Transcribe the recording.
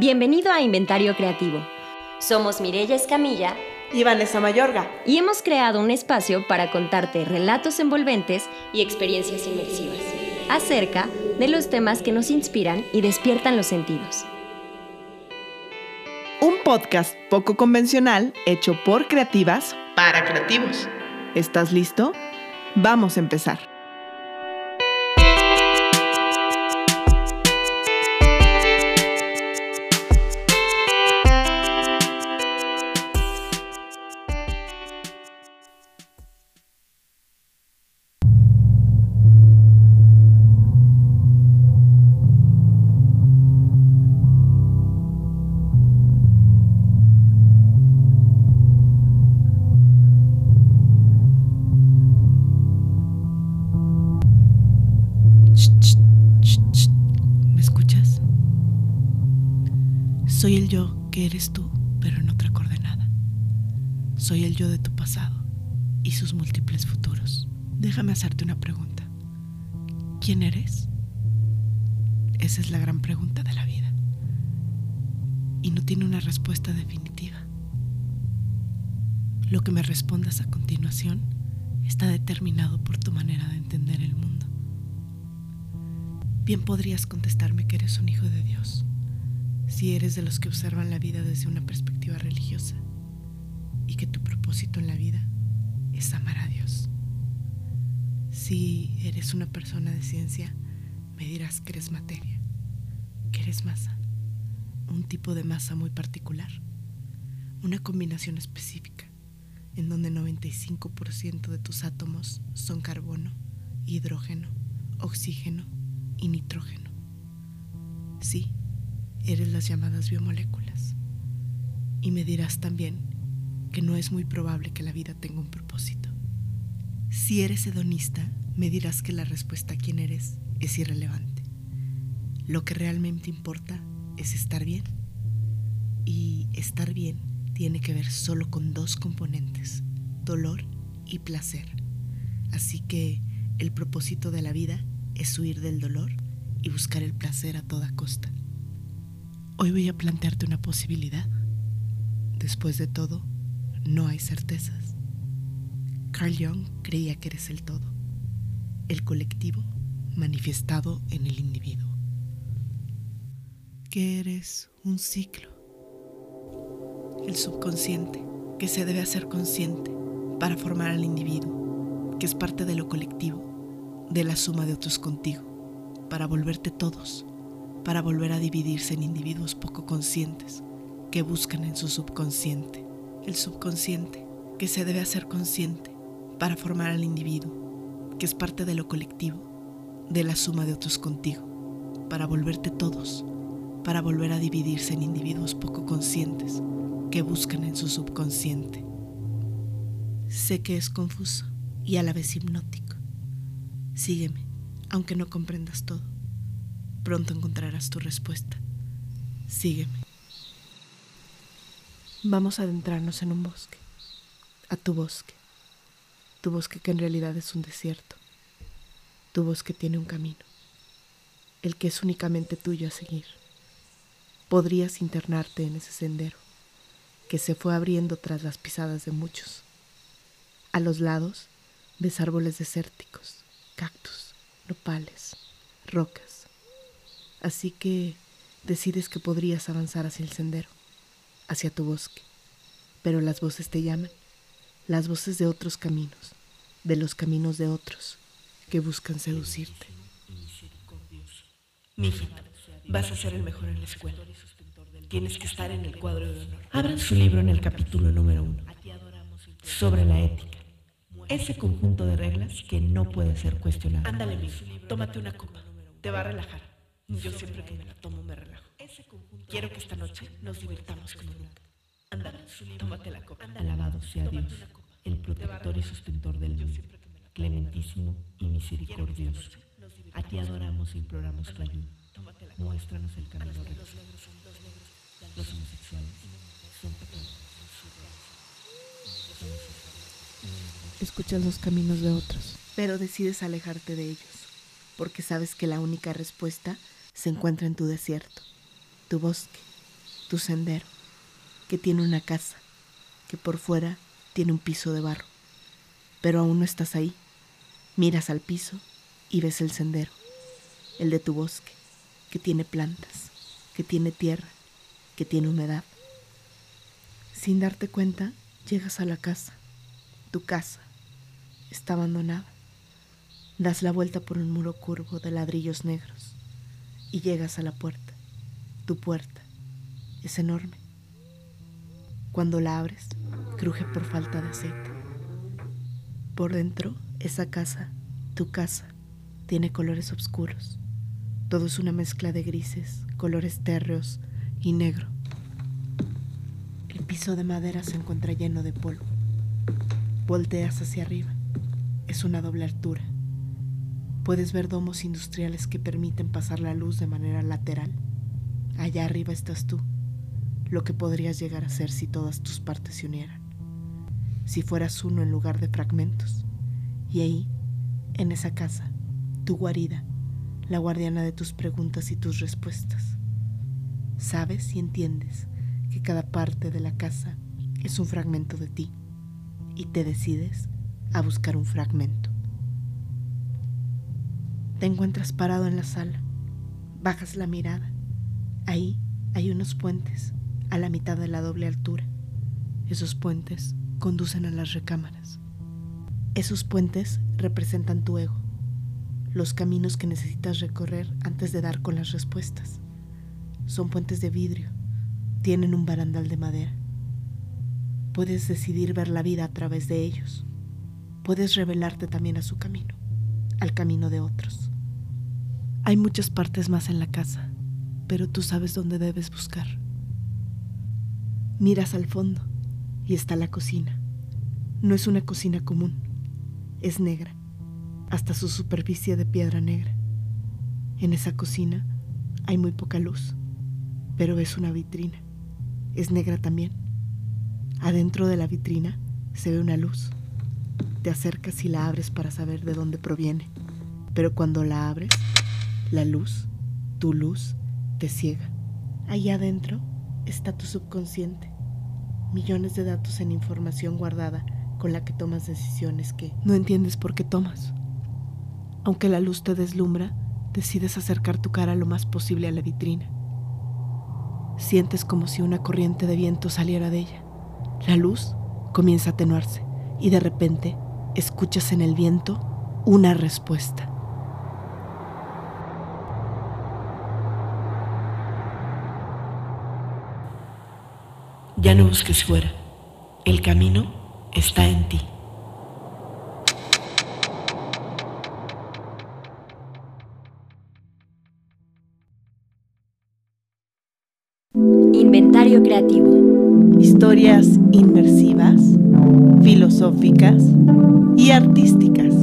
Bienvenido a Inventario Creativo. Somos Mireya Escamilla y Vanessa Mayorga. Y hemos creado un espacio para contarte relatos envolventes y experiencias inmersivas acerca de los temas que nos inspiran y despiertan los sentidos. Un podcast poco convencional hecho por creativas para creativos. ¿Estás listo? Vamos a empezar. Soy el yo que eres tú, pero en otra coordenada. Soy el yo de tu pasado y sus múltiples futuros. Déjame hacerte una pregunta. ¿Quién eres? Esa es la gran pregunta de la vida. Y no tiene una respuesta definitiva. Lo que me respondas a continuación está determinado por tu manera de entender el mundo. Bien podrías contestarme que eres un hijo de Dios si eres de los que observan la vida desde una perspectiva religiosa y que tu propósito en la vida es amar a Dios. Si eres una persona de ciencia, me dirás que eres materia, que eres masa, un tipo de masa muy particular, una combinación específica en donde 95% de tus átomos son carbono, hidrógeno, oxígeno y nitrógeno. Sí, eres las llamadas biomoléculas. Y me dirás también que no es muy probable que la vida tenga un propósito. Si eres hedonista, me dirás que la respuesta a quién eres es irrelevante. Lo que realmente importa es estar bien. Y estar bien tiene que ver solo con dos componentes, dolor y placer. Así que el propósito de la vida es huir del dolor y buscar el placer a toda costa. Hoy voy a plantearte una posibilidad. Después de todo, no hay certezas. Carl Jung creía que eres el todo, el colectivo manifestado en el individuo. Que eres un ciclo, el subconsciente, que se debe hacer consciente para formar al individuo, que es parte de lo colectivo, de la suma de otros contigo, para volverte todos para volver a dividirse en individuos poco conscientes que buscan en su subconsciente. El subconsciente que se debe hacer consciente para formar al individuo, que es parte de lo colectivo, de la suma de otros contigo, para volverte todos, para volver a dividirse en individuos poco conscientes que buscan en su subconsciente. Sé que es confuso y a la vez hipnótico. Sígueme, aunque no comprendas todo. Pronto encontrarás tu respuesta. Sígueme. Vamos a adentrarnos en un bosque. A tu bosque. Tu bosque que en realidad es un desierto. Tu bosque tiene un camino. El que es únicamente tuyo a seguir. Podrías internarte en ese sendero que se fue abriendo tras las pisadas de muchos. A los lados ves árboles desérticos, cactus, nopales, rocas Así que decides que podrías avanzar hacia el sendero, hacia tu bosque. Pero las voces te llaman, las voces de otros caminos, de los caminos de otros que buscan seducirte. Mija, vas a ser el mejor en la escuela. Tienes que estar en el cuadro de honor. Abran su libro en el capítulo número uno, sobre la ética. Ese conjunto de reglas que no puede ser cuestionado. Ándale, mijo, tómate una copa. Te va a relajar. Yo siempre que me la tomo me relajo. Quiero que esta noche nos divirtamos como nunca. Anda, tómate la copa. Alabado sea Dios, el protector y sustentor del mundo, clementísimo y misericordioso. A ti adoramos e imploramos tu ayuda. Muéstranos el camino recto. Los homosexuales son pecados. Escuchas los caminos de otros, pero decides alejarte de ellos, porque sabes que la única respuesta se encuentra en tu desierto, tu bosque, tu sendero, que tiene una casa, que por fuera tiene un piso de barro. Pero aún no estás ahí. Miras al piso y ves el sendero, el de tu bosque, que tiene plantas, que tiene tierra, que tiene humedad. Sin darte cuenta, llegas a la casa, tu casa, está abandonada. Das la vuelta por un muro curvo de ladrillos negros y llegas a la puerta. Tu puerta es enorme. Cuando la abres, cruje por falta de aceite. Por dentro, esa casa, tu casa, tiene colores oscuros. Todo es una mezcla de grises, colores térreos y negro. El piso de madera se encuentra lleno de polvo. Volteas hacia arriba. Es una doble altura. Puedes ver domos industriales que permiten pasar la luz de manera lateral. Allá arriba estás tú, lo que podrías llegar a ser si todas tus partes se unieran. Si fueras uno en lugar de fragmentos. Y ahí, en esa casa, tu guarida, la guardiana de tus preguntas y tus respuestas. Sabes y entiendes que cada parte de la casa es un fragmento de ti y te decides a buscar un fragmento. Te encuentras parado en la sala, bajas la mirada. Ahí hay unos puentes a la mitad de la doble altura. Esos puentes conducen a las recámaras. Esos puentes representan tu ego, los caminos que necesitas recorrer antes de dar con las respuestas. Son puentes de vidrio, tienen un barandal de madera. Puedes decidir ver la vida a través de ellos. Puedes revelarte también a su camino, al camino de otros. Hay muchas partes más en la casa, pero tú sabes dónde debes buscar. Miras al fondo y está la cocina. No es una cocina común, es negra, hasta su superficie de piedra negra. En esa cocina hay muy poca luz, pero es una vitrina. Es negra también. Adentro de la vitrina se ve una luz. Te acercas y la abres para saber de dónde proviene, pero cuando la abres, la luz, tu luz, te ciega. Allá adentro está tu subconsciente. Millones de datos en información guardada con la que tomas decisiones que no entiendes por qué tomas. Aunque la luz te deslumbra, decides acercar tu cara lo más posible a la vitrina. Sientes como si una corriente de viento saliera de ella. La luz comienza a atenuarse y de repente escuchas en el viento una respuesta. Ya no busques fuera. El camino está en ti. Inventario creativo. Historias inmersivas, filosóficas y artísticas.